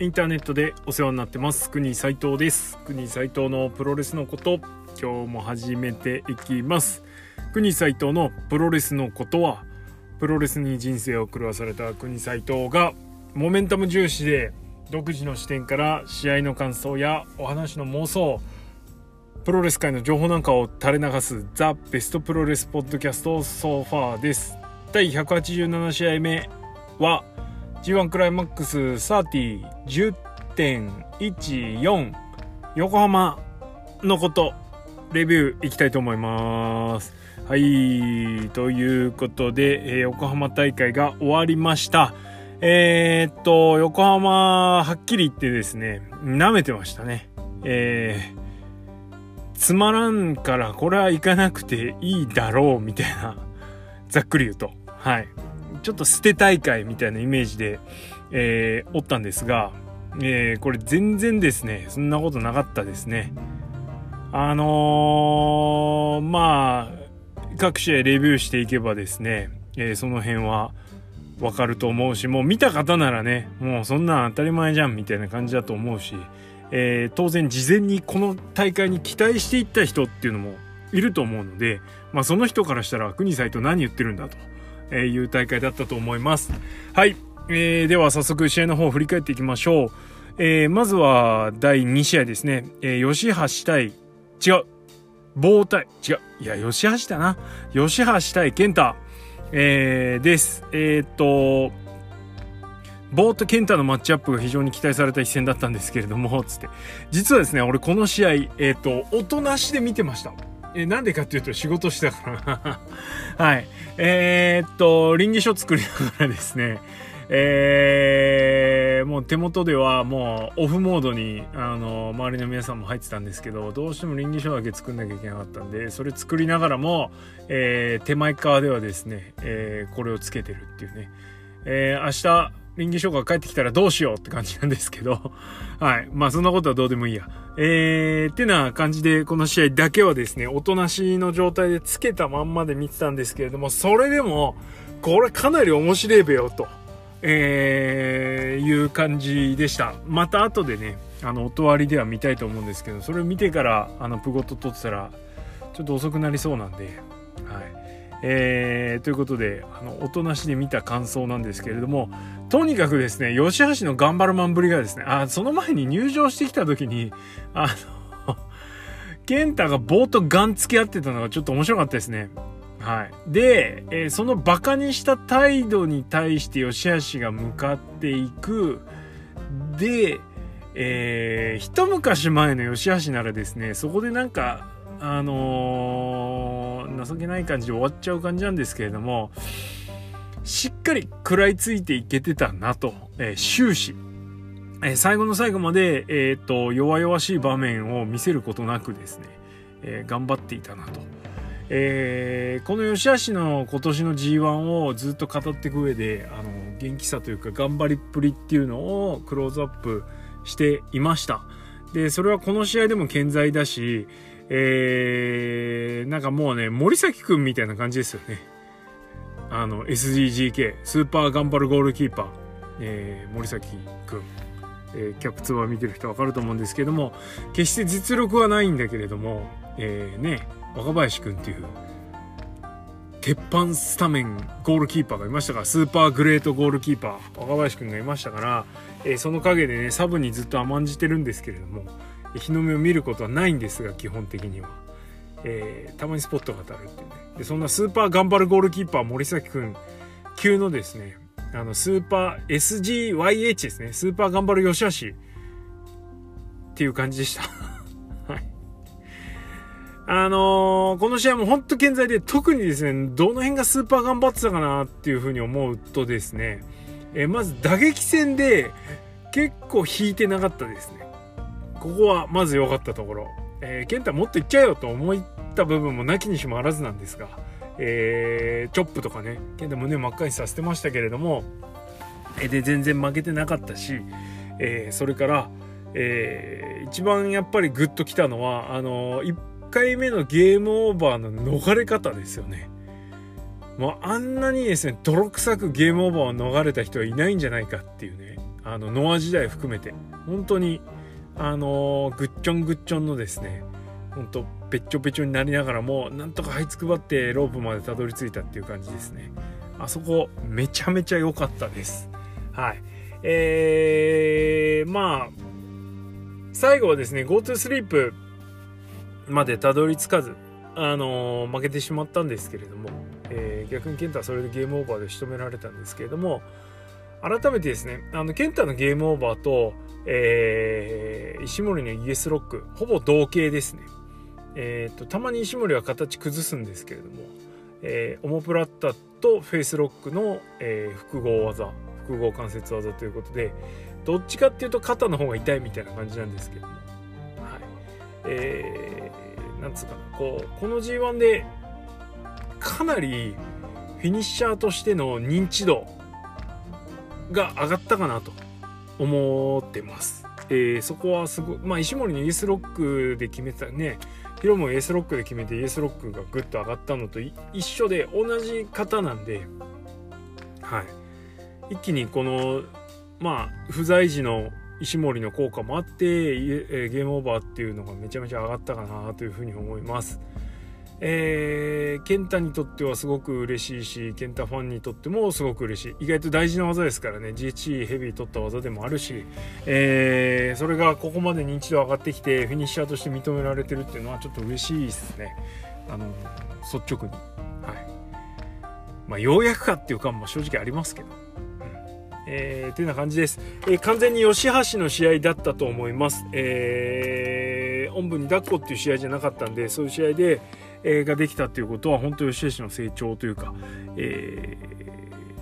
インターネットでお世話になってます。国斉藤です国斉藤のプロレスのこと今日も始めていきます国斉藤のプロレスのことはプロレスに人生を狂わされた国斉藤がモメンタム重視で独自の視点から試合の感想やお話の妄想プロレス界の情報なんかを垂れ流すザ・ベストプロレスポッドキャストソファーです。第187試合目は G1 クライマックス3010.14横浜のことレビューいきたいと思います。はいということで、えー、横浜大会が終わりました。えー、っと横浜はっきり言ってですね舐めてましたね。えーつまらんからこれは行かなくていいだろうみたいなざっくり言うと。はい。ちょっと捨て大会みたいなイメージで、えー、おったんですが、えー、これ全然ですねそんなことなかったですね。あのー、まあ各試合レビューしていけばですね、えー、その辺はわかると思うしもう見た方ならねもうそんなん当たり前じゃんみたいな感じだと思うしえ、当然事前にこの大会に期待していった人っていうのもいると思うので、まあ、その人からしたら国際と何言ってるんだと。えーいう大会だったと思います。はい、えー、では早速試合の方を振り返っていきましょう。えー、まずは第2試合ですね。えー、吉橋対、違う。棒対、違う。いや、吉橋だな。吉橋対健太、えー、です。えー、っと、ボーと健太のマッチアップが非常に期待された一戦だったんですけれども、つって。実はですね、俺この試合、えっ、と、音なしで見てました。えなんでかっていうと仕事したから。はい。えー、っと、臨時書作りながらですね、えー、もう手元ではもうオフモードにあの周りの皆さんも入ってたんですけどどうしても臨時書だけ作んなきゃいけなかったんでそれ作りながらも、えー、手前側ではですね、え、これをつけてるっていうね、え、明日臨時書が帰ってきたらどうしようって感じなんですけど、はい。まあそんなことはどうでもいいや。えー、ってな感じでこの試合だけはですね、おとなしの状態でつけたまんまで見てたんですけれども、それでも、これかなり面白いべよと、えー、いう感じでした。また後でね、あの、音割りでは見たいと思うんですけど、それを見てから、あの、プゴット撮ってたら、ちょっと遅くなりそうなんで、はい。えー、ということで、あの、おとなしで見た感想なんですけれども、とにかくですね、吉橋の頑張るマンぶりがですね、あ、その前に入場してきた時に、あの 健太が棒とガン付き合ってたのがちょっと面白かったですね。はい。で、えー、そのバカにした態度に対して吉橋が向かっていく。で、えー、一昔前の吉橋ならですね、そこでなんか、あのー、情けない感じで終わっちゃう感じなんですけれども、しっかり食らいついていけてたなと、えー、終始、えー、最後の最後まで、えっ、と、弱々しい場面を見せることなくですね、え頑張っていたなと。えこの吉橋の今年の G1 をずっと語っていく上で、あの、元気さというか頑張りっぷりっていうのをクローズアップしていました。で、それはこの試合でも健在だし、えー、なんかもうね、森崎くんみたいな感じですよね。あの、SDGK、スーパー頑張るゴールキーパー、えー、森崎くん。えー、キャプツは見てる人わかると思うんですけども、決して実力はないんだけれども、えー、ね、若林くんっていう、鉄板スタメンゴールキーパーがいましたから、スーパーグレートゴールキーパー、若林くんがいましたから、えー、その陰でね、サブにずっと甘んじてるんですけれども、日の目を見ることはないんですが基本的には、えー、たまにスポットが当たるっていうね。でそんなスーパー頑張るゴールキーパー森崎くん級のですねあのスーパー SGYH ですね。スーパー頑張る吉橋っていう感じでした。はい。あのー、この試合も本当健在で特にですねどの辺がスーパー頑張ってたかなっていうふうに思うとですね、えー、まず打撃戦で結構引いてなかったですね。ここはまず良かったところ。えー、健太もっといっちゃえよと思った部分もなきにしもあらずなんですが、えー、チョップとかね、健太胸真っ赤にさせてましたけれども、えー、で、全然負けてなかったし、えー、それから、えー、一番やっぱりグッときたのは、あのー、1回目のゲームオーバーの逃れ方ですよね。もうあんなにですね、泥臭くゲームオーバーを逃れた人はいないんじゃないかっていうね。あのノア時代含めて本当にあのー、ぐっちょんぐっちょんのですね本当ぺっちょぺちょになりながらもなんとか這いつくばってロープまでたどり着いたっていう感じですね。あそこめちゃめちゃ良かったです。はい。えー、まあ最後はですね GoTo スリープまでたどり着かずあのー、負けてしまったんですけれども、えー、逆に健太はそれでゲームオーバーで仕留められたんですけれども改めてですねあの健太のゲームオーバーと、えー、石森のイエスロックほぼ同型ですね。えーと、たまに石森は形崩すんですけれども、えー、オモプラッタとフェイスロックの、えー、複合技複合関節技ということでどっちかっていうと肩の方が痛いみたいな感じなんですけども、はい。えー、なんつうかなこうこの G1 でかなりフィニッシャーとしての認知度が上がったかなと。思ってます。えー、そこはすごい、まあ、石森のイースロックで決めたねヒロもエスロックで決めてイエスロックがグッと上がったのと一緒で同じ方なんで、はい、一気にこのまあ不在時の石森の効果もあってゲームオーバーっていうのがめちゃめちゃ上がったかなというふうに思います。えー、ケンタにとってはすごく嬉しいし、ケンタファンにとってもすごく嬉しい。意外と大事な技ですからね、GHC ヘビー取った技でもあるし、えー、それがここまで認知度上がってきて、フィニッシャーとして認められてるっていうのはちょっと嬉しいですね。あの、率直に。はい。まあ、ようやくかっていう感も正直ありますけど。えー、てな感じです、えー、完全に吉橋の試合だったと思います。えー、おんぶに抱っこっていう試合じゃなかったんで、そういう試合で、えができたっていうことは本当吉橋の成長というか、え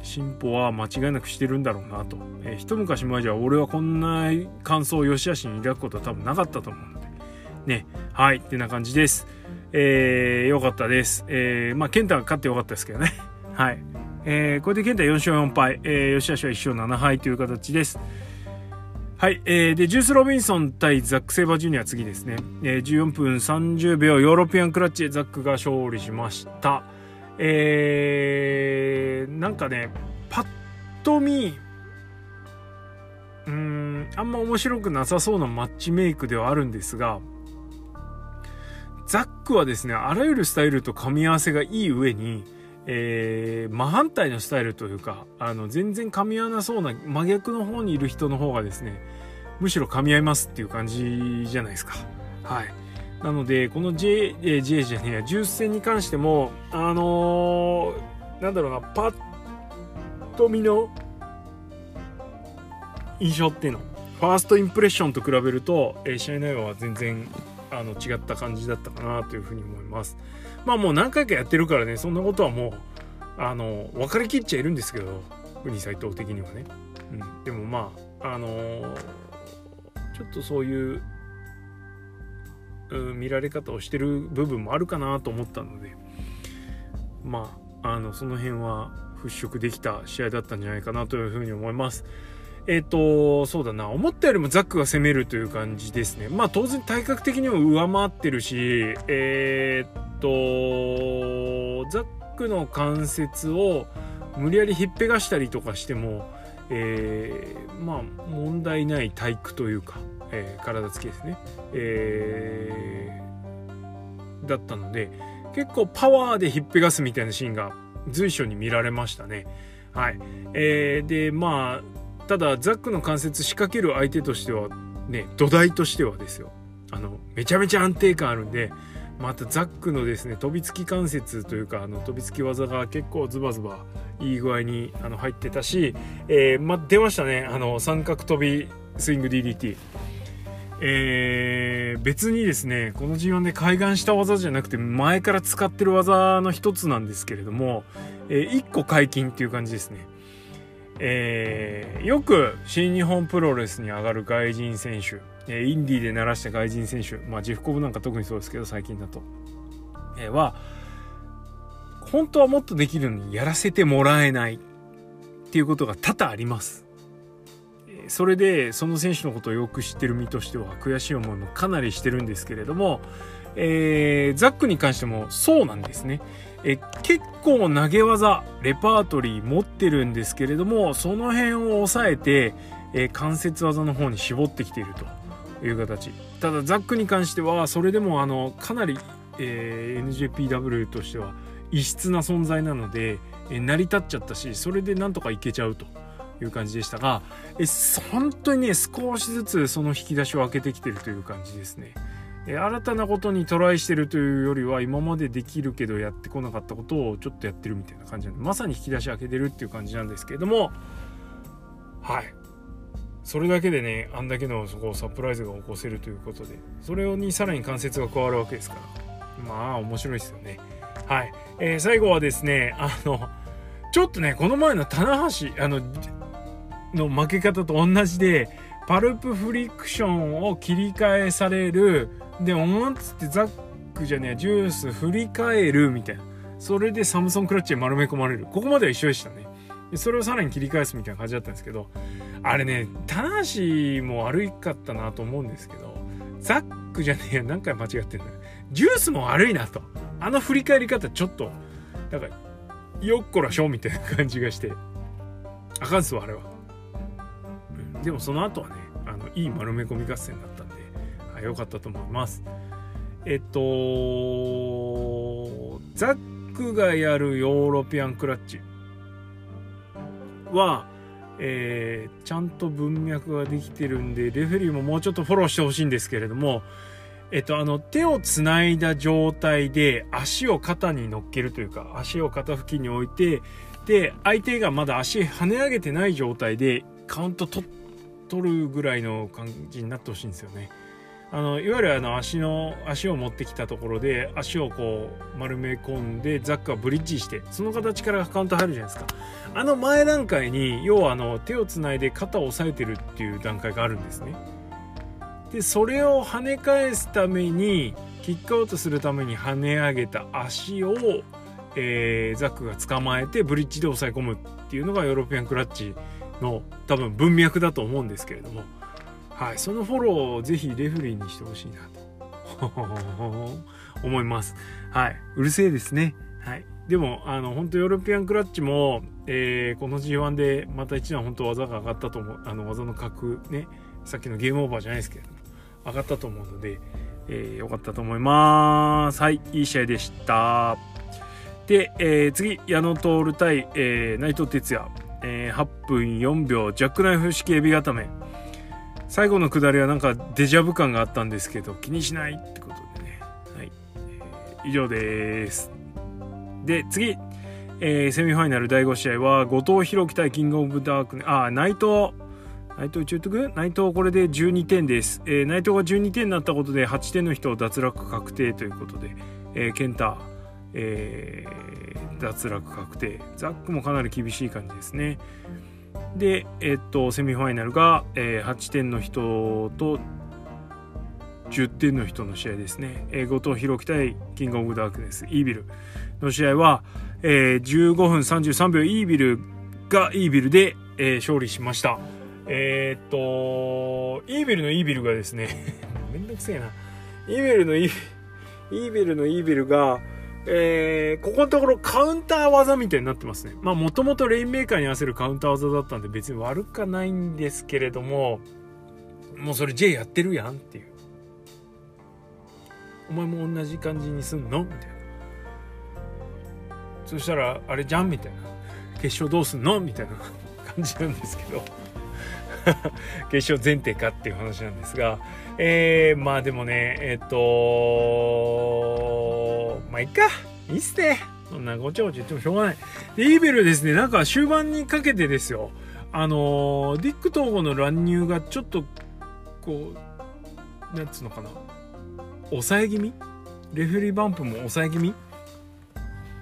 ー、進歩は間違いなくしてるんだろうなと、えー、一昔前じゃ俺はこんな感想を吉橋に抱くことは多分なかったと思うのでねはいってな感じですえー、よかったです。えー、まあ、健太が勝ってよかったですけどね。はい。えー、これで健太4勝4敗、えー、吉橋は1勝7敗という形です。はい、えー、で、ジュース・ロビンソン対ザック・セイバージュニア次ですね。えー、14分30秒ヨーロピアンクラッチでザックが勝利しました。えー、なんかね、パッと見、うん、あんま面白くなさそうなマッチメイクではあるんですが、ザックはですね、あらゆるスタイルと噛み合わせがいい上に、えー、真反対のスタイルというかあの全然噛み合わなそうな真逆の方にいる人の方がですねむしろ噛み合いますっていう感じじゃないですか。はい。なので、この J、え J じゃねえや、重戦に関しても、あのー、なんだろうな、パッと見の印象っていうの、ファーストインプレッションと比べると、えー、試合内容は全然あの違った感じだったかなというふうに思います。まあもう何回かやってるからねそんなことはもうあの分かりきっちゃいるんですけどウニ斎藤的にはね、うん、でもまああのー、ちょっとそういう、うん、見られ方をしてる部分もあるかなと思ったのでまああのその辺は払拭できた試合だったんじゃないかなというふうに思います。えっ、ー、と、そうだな、思ったよりもザックが攻めるという感じですね。まあ当然体格的にも上回ってるし、えっ、と、ザックの関節を無理やりひっぺがしたりとかしても、えー、まあ問題ない体育というか、えー、体つきですね、えー、だったので結構パワーでひっぺがすみたいなシーンが随所に見られましたね。はい。えー、で、まあ、ただザックの関節仕掛ける相手としてはね土台としてはですよあのめちゃめちゃ安定感あるんでまたザックのですね飛びつき関節というかあの飛びつき技が結構ズバズバいい具合にあの入ってたし、えー、ま、出ましたねあの三角飛びスイング DDT。えー、別にですねこの G1 で開眼した技じゃなくて前から使ってる技の一つなんですけれども、えー、1個解禁っていう感じですね。えー、よく新日本プロレスに上がる外人選手、えインディーで鳴らした外人選手、まあ、ジフコブなんか特にそうですけど最近だと、え、は本当はもっとできるのにやらせてもらえないっていうことが多々あります。それでその選手のことをよく知ってる身としては悔しい思いもかなりしてるんですけれども、えー、ザックに関してもそうなんですね。え結構投げ技レパートリー持ってるんですけれどもその辺を抑えて、えー、関節技の方に絞ってきているという形ただザックに関してはそれでもあのかなり、えー、NJPW としては異質な存在なので、えー、成り立っちゃったしそれでなんとかいけちゃうという感じでしたが、え本当にね少しずつその引き出しを開けてきてるという感じですね。え新たなことにトライしてるというよりは今までできるけどやってこなかったことをちょっとやってるみたいな感じなんでまさに引き出し開けてるっていう感じなんですけれどもはい。それだけでねあんだけのそこサプライズが起こせるということでそれにさらに関節が加わるわけですからまあ面白いですよね。はい、えー、最後はですねあのちょっとねこの前の棚橋あのの負け方と同じでパルプフリクションを切り替えされる。で思っつってザックじゃねえジュース振り返るみたいな。それでサムソンクラッチで丸め込まれる。ここまでは一緒でしたね。それをさらに切り返すみたいな感じだったんですけどあれね棚橋も悪かったなと思うんですけどザックじゃねえよ何回間違ってんだよ。ジュースも悪いなと。あの振り返り方ちょっとなんかよっこらしょみたいな感じがして。あかんっすわあれは、でもその後はねあのいい丸め込み合戦だったんで良かったと思います。えっとザックがやるヨーロピアンクラッチは、えー、ちゃんと文脈ができてるんでレフェリーももうちょっとフォローしてほしいんですけれどもえっと、あの手をつないだ状態で足を肩に乗っけるというか足を肩付近に置いてで相手がまだ足跳ね上げてない状態でカウント取っ取るぐらいの感じになってほしいんですよね。あのいわゆるあの足の足を持ってきたところで足をこう丸め込んでザックはブリッジしてその形からカウント入るじゃないですかあの前段階に要はあの手をつないで肩を押さえてるっていう段階があるんですねでそれを跳ね返すためにキックアウトするために跳ね上げた足を、えー、ザックが捕まえてブリッジで押さえ込むっていうのがヨーロピアンクラッチの多分文脈だと思うんですけれども。はい、そのフォローをぜひレフリーにしてほしいなと。思います。はい、うるせえですね。はい、でもあの本当ヨーロピアンクラッチも、えー、この G1 でまた一段本当技が上がったと思うあの技の格ねさっきのゲームオーバーじゃないですけれども上がったと思うので、えー、よかったと思います。はいいい試合でした。で、えー、次矢野徹対、えー、内藤哲也、えー、8分4秒ジャックナイフ式エビ固め。最後のくだりはなんかデジャブ感があったんですけど気にしないってことでね。はい、えー、以上です。で次、えー、セミファイナル第5試合は後藤弘樹対キングオブダークね。あ内藤。内藤中徳内藤これで12点です、えー、内藤が12点になったことで8点の人を脱落確定ということで、えー、ケンタ、えー、脱落確定ザックもかなり厳しい感じですねで、えっと、セミファイナルが、えー、8点の人と10点の人の試合ですね。えー、後藤弘樹対キングオブダークネス、イービルの試合は、えー、15分33秒イービルがイービルで、えー、勝利しました。えー、っと、イービルのイービルがですね めんどくせえな。イービルのイービルのイービルが、えー、ここのところカウンター技みたいになってますね。まあもともとレインメーカーに合わせるカウンター技だったんで別に悪くはないんですけれども、もうそれ J やってるやんっていう。お前も同じ感じにすんの？みたいな。そしたらあれじゃんみたいな。決勝どうすんの？みたいな 感じなんですけど。決勝前提かっていう話なんですが、えー、まあでもね、えっ、とまあいっか。いいっすね。そんなごちゃごちゃ言ってもしょうがない。で、イーベルですね、なんか終盤にかけてですよ。あのディック統合の乱入がちょっと、こう、なんつうのかな。抑え気味？レフェリーバンプも抑え気味？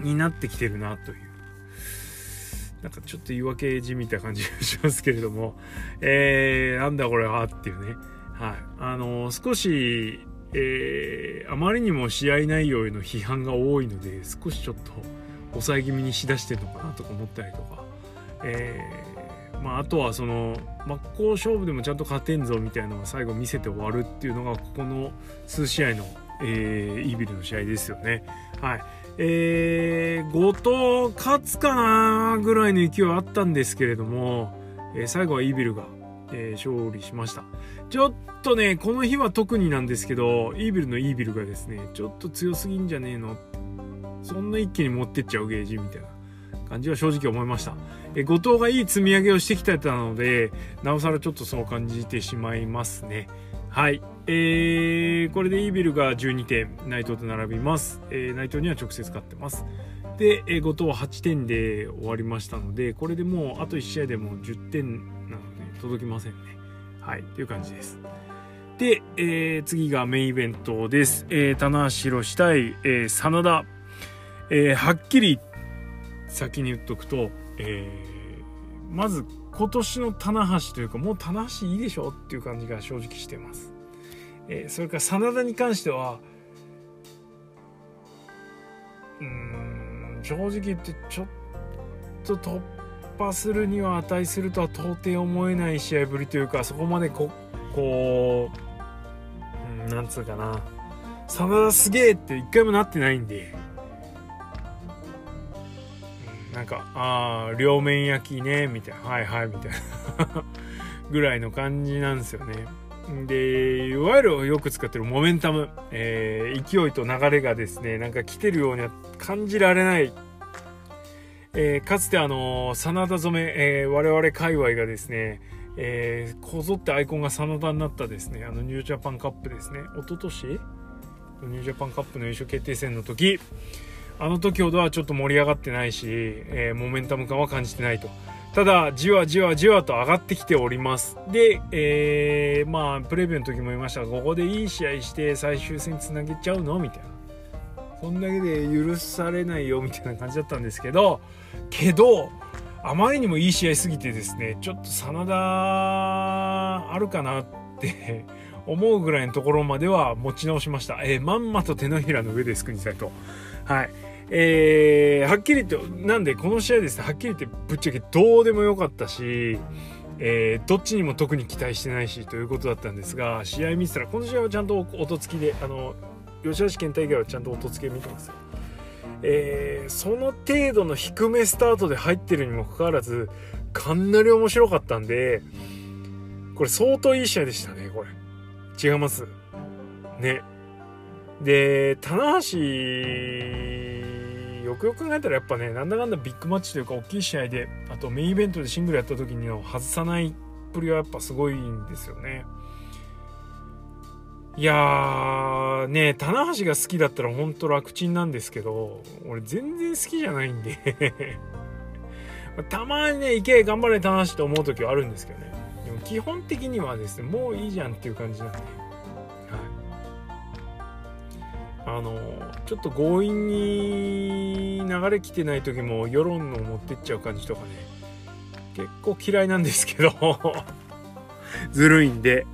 になってきてるなという。なんかちょっと言い訳じみた感じがしますけれども、えー、なんだこれは？っていうね。はい。あのー、少し、えー、あまりにも試合内容への批判が多いので、少しちょっと抑え気味にしだしてるのかなとか思ったりとか、えー、まあ、あとはその、真っ向勝負でもちゃんと勝てんぞみたいなのを最後見せて終わるっていうのが、ここの数試合の、えー、イービルの試合ですよね。はい。えー、後藤勝つかなぐらいの勢いはあったんですけれども、え、最後はイービルがえー、勝利しましたちょっとねこの日は特になんですけどイービルのイービルがですねちょっと強すぎんじゃねえのそんな一気に持ってっちゃうゲージみたいな感じは正直思いました。え後藤がいい積み上げをしてきてたので、なおさらちょっとそう感じてしまいますね。はい。えー、これでイービルが12点、内藤と並びます。えー、内藤には直接勝ってます。で、え、後藤8点で終わりましたので、これでもうあと1試合でも10点届きませんね。はい。という感じです。で、えー、次がメインイベントです。えー、棚橋宏対、えー、真田。えー、はっきり先に言っとくと、えー、まず今年の棚橋というかもう棚橋いいでしょっていう感じが正直してます、えー、それから真田に関してはうん正直言ってちょっと突破するには値するとは到底思えない試合ぶりというかそこまでここう、うん、なんつうかな真田すげえって一回もなってないんでなんか、ああ、両面焼きね、みたいな、はいはい、みたいな ぐらいの感じなんですよね。で、いわゆるよく使ってるモメンタム、えー、勢いと流れがですね、なんか来てるようには感じられない。えー、かつてあの、真田染め、えー、我々界隈がですね、えー、こぞってアイコンが真田になったですね、あのニュージャパンカップですね、一昨年？ニュージャパンカップの優勝決定戦の時、あの時ほどはちょっと盛り上がってないし、えー、モメンタム感は感じてないと。ただ、じわじわじわと上がってきております。で、えー、まあ、プレビューの時も言いましたが、ここでいい試合して最終戦つなげちゃうの？みたいな。そんだけで許されないよ、みたいな感じだったんですけど、けど、あまりにもいい試合すぎてですね、ちょっと真田あるかなって 思うぐらいのところまでは持ち直しました。えー、まんまと手のひらの上で救いたいと。はい。えー、はっきりと、なんでこの試合ですね、はっきり言ってぶっちゃけどうでもよかったし、えー、どっちにも特に期待してないしということだったんですが、試合見てたら、この試合はちゃんと音付きで、あの、吉橋健太以外はちゃんと音付きで見てます。えー、その程度の低めスタートで入ってるにもかかわらず、かなり面白かったんで、これ相当いい試合でしたね、これ。違います。ね。で、棚橋よくよく考えたらやっぱねなんだかんだビッグマッチというか大きい試合であとメインイベントでシングルやった時にの外さないっぷりはやっぱすごいんですよねいやーね棚橋が好きだったらほんと楽ちんなんですけど俺全然好きじゃないんで。たまにね行け頑張れ棚橋と思う時はあるんですけどね。でも基本的にはですねもういいじゃんっていう感じなんで。あのちょっと強引に流れきてない時も世論の持ってっちゃう感じとかね結構嫌いなんですけど。ずるいんで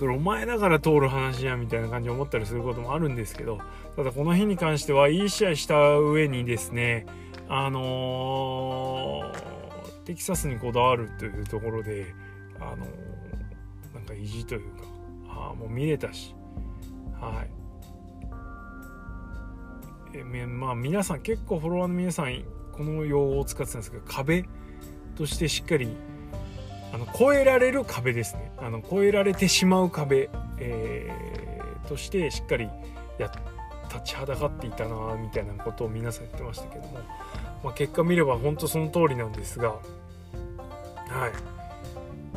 それお前だから通る話やみたいな感じで思ったりすることもあるんですけどただこの日に関してはいい試合した上にですねあのー、テキサスにこだわるというところであのー、なんか意地というかあもう見れたしはい。えまあ皆さん結構フォロワーの皆さんこの用語を使ってたんですけど壁としてしっかりあの超えられる壁ですね。あの超えられてしまう壁、えー、としてしっかりや立ちはだかっていたなみたいなことを皆さん言ってましたけども、まあ、結果見れば本当その通りなんですが。は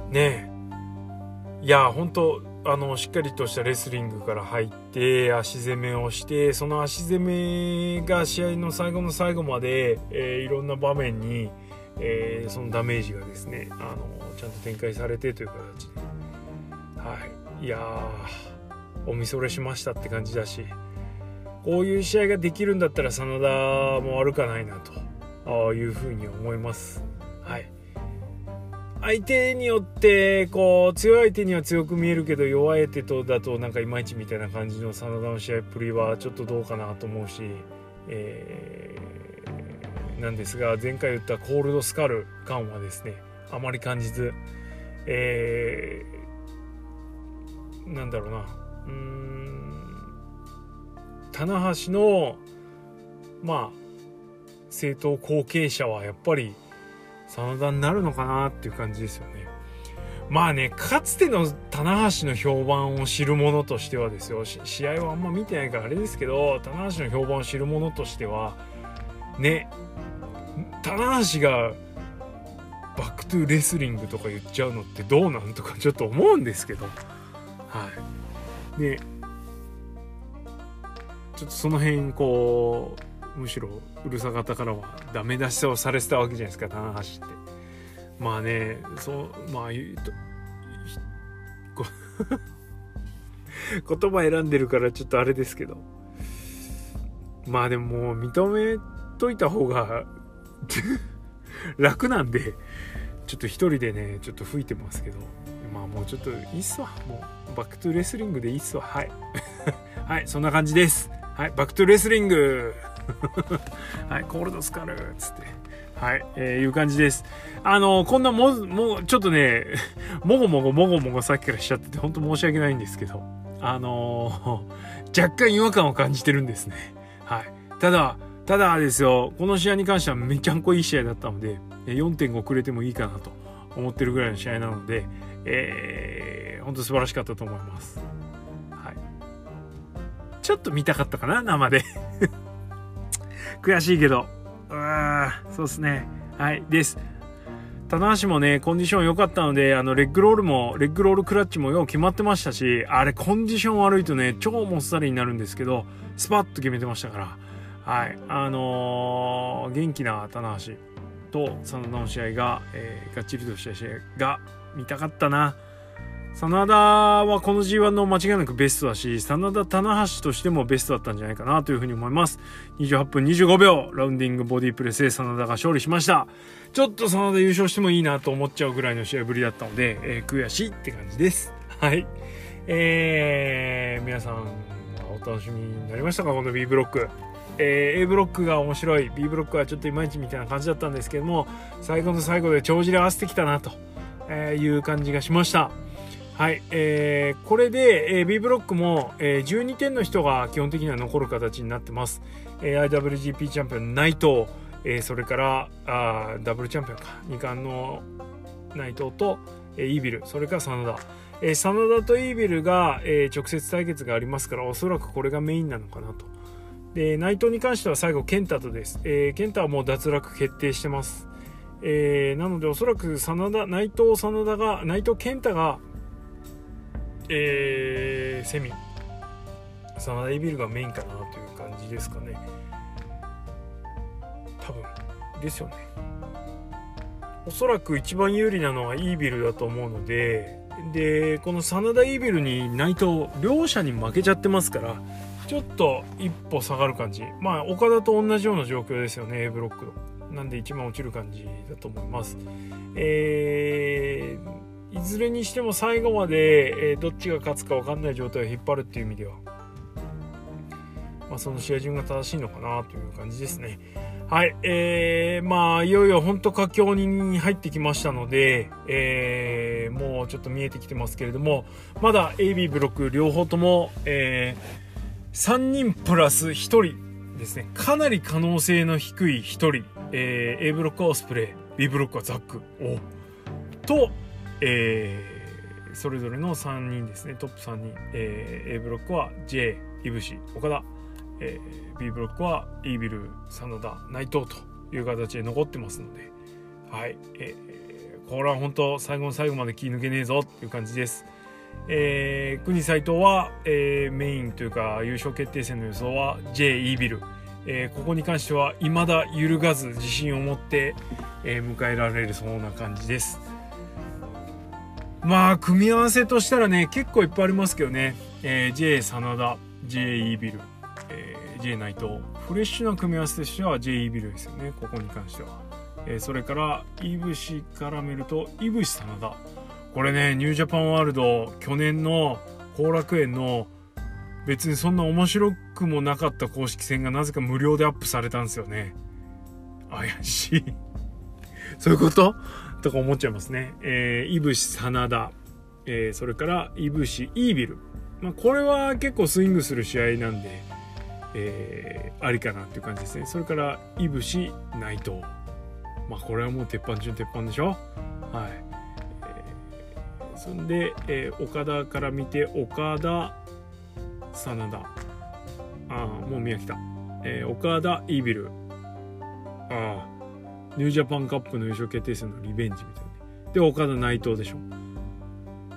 い。ねえ。いや本当あのしっかりとしたレスリングから入って足攻めをしてその足攻めが試合の最後の最後まで、えー、いろんな場面に、えー、そのダメージがですねあのちゃんと展開されてという形で、はい、いやおみそれしましたって感じだし。こういう試合ができるんだったら真田も悪かないなと。いうふうに思います。はい。相手によってこう強い相手には強く見えるけど弱い相手とだとなんかいまいちみたいな感じの真田の試合っぷりはちょっとどうかなと思うし、えー、なんですが前回言ったコールドスカル感はですねあまり感じず、えー、なんだろうな。うん。棚橋のまあ政党後継者はやっぱり真田になるのかなっていう感じですよね。まあねかつての棚橋の評判を知る者としてはですよ。試合はあんま見てないからあれですけど棚橋の評判を知る者としてはね棚橋がバックトゥレスリングとか言っちゃうのってどうなんとかちょっと思うんですけど。はい。でちょっとその辺こうむしろうるさ方からはダメ出しをされてたわけじゃないですか棚橋って。まあねそうまあ言うと 言葉選んでるからちょっとあれですけど。まあでもも認めといた方が 楽なんでちょっと一人でねちょっと吹いてますけど。まあもうちょっといいっすわ。もう Back to Wrestling でいいっすわ。はい。はいそんな感じです。はい Back to Wrestling。はい Cold Skull つって。はい、えー、いう感じです。あのこんなも、もう、ちょっとね、もごもごもごもごさっきからしちゃってて、本当申し訳ないんですけど、あのー、若干違和感を感じてるんですね。はい。ただ、ただですよ、この試合に関してはめちゃんこいい試合だったので、4.5くれてもいいかなと思ってるぐらいの試合なので、えー、本当素晴らしかったと思います。はい。ちょっと見たかったかな、生で 悔しいけど。うわそうですね。はい。です。棚橋もね、コンディション良かったので、あの、レッグロールも、レッグロールクラッチもよう決まってましたし、あれ、コンディション悪いとね、超もっさりになるんですけど、スパッと決めてましたから、はい。あのー、元気な棚橋と真田の試合が、えー、がっちりとした試合が見たかったな。真田はこの G1 の間違いなくベストだし、真田棚橋としてもベストだったんじゃないかなというふうに思います。28分25秒、ラウンディングボディプレスで真田が勝利しました。ちょっと真田優勝してもいいなと思っちゃうぐらいの試合ぶりだったので、えー、悔しいって感じです。はい。えー、皆さん、お楽しみになりましたか？この B ブロック。えー、A ブロックが面白い B ブロックはちょっといまいちみたいな感じだったんですけども最後の最後で帳尻合わせてきたなという感じがしました。はい、えー、これで、えー、B ブロックも、えー、12点の人が基本的には残る形になってます、えー、IWGP チャンピオン内藤、えー、それからあダブルチャンピオンか2冠の内藤と、えー、イービルそれから真田。えー、真田とイービルが、えー、直接対決がありますからおそらくこれがメインなのかなと。で内藤に関しては最後健太とです、えー、健太はもう脱落決定してます、えー、なのでおそらく真田内藤真田が内藤健太が、えー、セミ。真田イビルがメインかなという感じですかね。多分。ですよね。おそらく一番有利なのはイービルだと思うのででこの真田イービルに内藤両者に負けちゃってますからちょっと一歩下がる感じ。まあ岡田と同じような状況ですよね A ブロックの。なんで一番落ちる感じだと思います。えー、いずれにしても最後まで、えー、どっちが勝つか分かんない状態を引っ張るっていう意味では、まあ、その試合順が正しいのかなという感じですね。はい、えー、まあいよいよ本当佳境に入ってきましたので、えー、もうちょっと見えてきてますけれどもまだ AB ブロック両方とも、えー3人プラス1人ですね。かなり可能性の低い1人。えー、A ブロックはオスプレイ、B ブロックはザック。おと、えー、それぞれの3人ですね。トップ3人。えー、A ブロックは J、いぶし、岡田。えー、B ブロックはイービル、真田、内藤という形で残ってますので、はい。えー、これは本当最後の最後まで気抜けねえぞっていう感じです。えー、国斎藤は、えー、メインというか優勝決定戦の予想は J イービル、えー、ここに関しては未だ揺るがず自信を持って、えー、迎えられるそうな感じです。まあ組み合わせとしたらね結構いっぱいありますけどね、えー、J 真田 J イービル、えー、J 内藤フレッシュな組み合わせとしては J イービルですよねここに関しては、えー、それからいぶしから見るといぶし真田これねニュージャパンワールド去年の後楽園の別にそんな面白くもなかった公式戦がなぜか無料でアップされたんですよね。怪しい。そういうこと？とか思っちゃいますね。えー、いぶし真田、えー、それからいぶしイービル。まあこれは結構スイングする試合なんでえー、ありかなっていう感じですね。それからいぶし内藤。まあこれはもう鉄板中鉄板でしょ？はい。そんで、えー、岡田から見て岡田真田。ああもう見飽きた、えー、岡田イービル。ああニュージャパンカップの優勝決定戦のリベンジみたいな。で岡田内藤でしょ。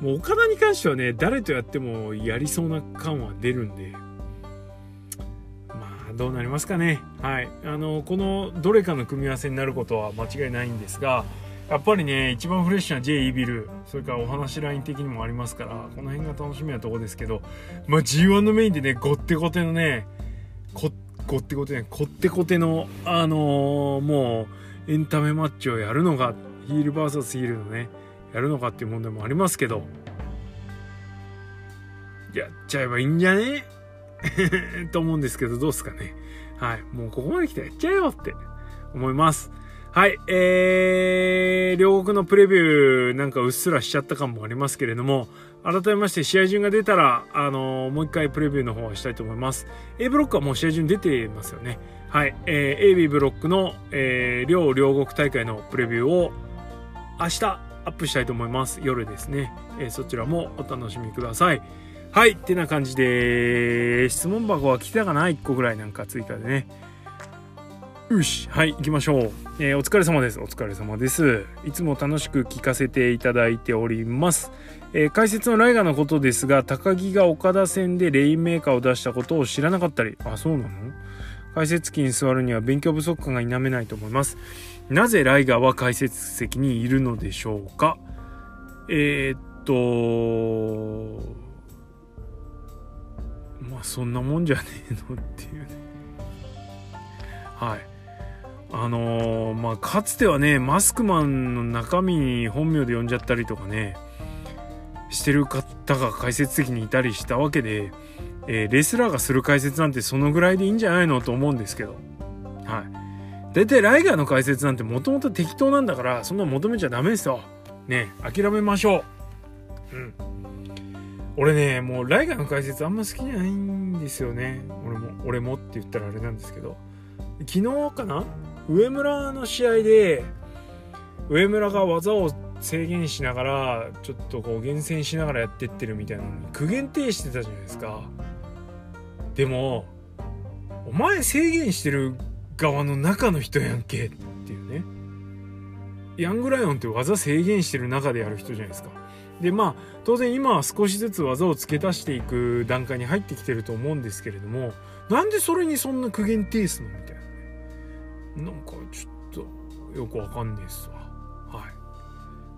もう岡田に関してはね誰とやってもやりそうな感は出るんで。まあどうなりますかね。はい。あのこのどれかの組み合わせになることは間違いないんですがやっぱりね一番フレッシュな J イービルそれからお話ライン的にもありますからこの辺が楽しみなとこですけどまあ G1 のメインでねごってごてのねこごってごてねこってこてのあのー、もうエンタメマッチをやるのかヒール VS ヒールのねやるのかっていう問題もありますけどやっちゃえばいいんじゃね？と思うんですけどどうですかね。はい。もうここまで来てやっちゃえよって思います。はい、えー、両国のプレビューなんかうっすらしちゃった感もありますけれども、改めまして試合順が出たら、あのー、もう一回プレビューの方はしたいと思います。A ブロックはもう試合順出てますよね。はい、えー、AB ブロックの、えー、両両国大会のプレビューを明日アップしたいと思います。夜ですね。えー、そちらもお楽しみください。はい、ってな感じで、質問箱は来たかな ?1 個ぐらいなんか追加でね。よし、はい、行きましょう。えー、お疲れ様です。お疲れ様です。いつも楽しく聞かせていただいております。えー、解説のライガーのことですが、高木が岡田戦でレインメーカーを出したことを知らなかったり、あ、そうなの？解説機に座るには勉強不足感が否めないと思います。なぜライガーは解説席にいるのでしょうか？えー、っと、まあそんなもんじゃねえのっていうね。はい。あのー、まあかつてはねマスクマンの中身に本名で呼んじゃったりとかねしてる方が解説席にいたりしたわけで、えー、レスラーがする解説なんてそのぐらいでいいんじゃないのと思うんですけど。はい。大体ライガーの解説なんてもともと適当なんだからそんな求めちゃダメですよ。ね諦めましょう。うん。俺ねもうライガーの解説あんま好きじゃないんですよね。俺も俺もって言ったらあれなんですけど。昨日かな？上村の試合で上村が技を制限しながらちょっとこう厳選しながらやってってるみたいなのに苦言呈してたじゃないですか。でもお前制限してる側の中の人やんけっていうね。ヤングライオンって技制限してる中でやる人じゃないですか。でまあ当然今は少しずつ技を付け足していく段階に入ってきてると思うんですけれどもなんでそれにそんな苦言呈すの？みたいな。なんかちょっとよくわかんねえっすわ。はい。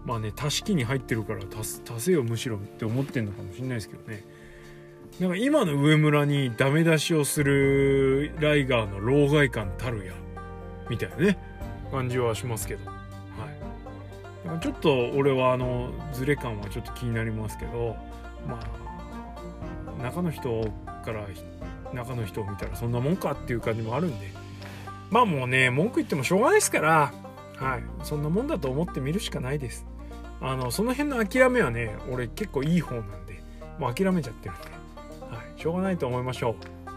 まあね足し木に入ってるから足足せよむしろって思ってんのかもしれないですけどね。なんか今の上村にダメ出しをするライガーの老害感たるやみたいなね感じはしますけど。はい。ちょっと俺はあのズレ感はちょっと気になりますけどまあ中の人から中の人を見たらそんなもんかっていう感じもあるんでまあもうね文句言ってもしょうがないですからはい。そんなもんだと思ってみるしかないです。あのその辺の諦めはね俺結構いい方なんでもう諦めちゃってるんで、はい、しょうがないと思いましょう。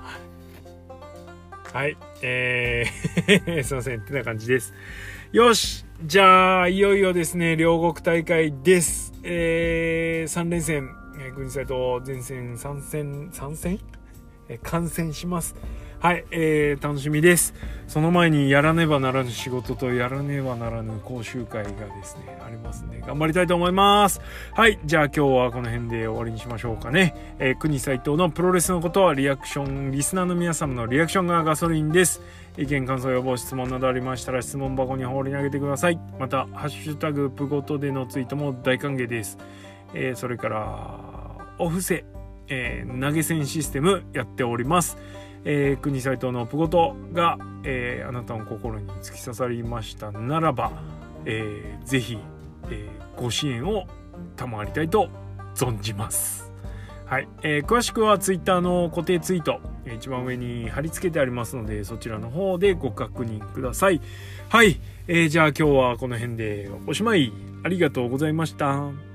はい、はい、えー すいません。ってな感じです。よし。じゃあいよいよですね両国大会です。えー、3連戦、えー、国際と前線参戦参戦、えー、観戦します。はい、えー、楽しみです。その前にやらねばならぬ仕事とやらねばならぬ講習会がですね、ありますんで、頑張りたいと思います。はい、じゃあ今日はこの辺で終わりにしましょうかね。えー、国斎藤のプロレスのことはリアクション、リスナーの皆様のリアクションがガソリンです。意見、感想、予防、質問などありましたら質問箱に放り投げてください。また、ハッシュタグプごとでのツイートも大歓迎です。えー、それから、お布施、えー、投げ銭システムやっております。えー、国斎藤のプゴトが、えー、あなたの心に突き刺さりましたならば、えー、ぜひ、えー、ご支援を賜りたいと存じます。はい、えー、詳しくは Twitter の固定ツイート一番上に貼り付けてありますのでそちらの方でご確認ください。はい、えー、じゃあ今日はこの辺でおしまいありがとうございました。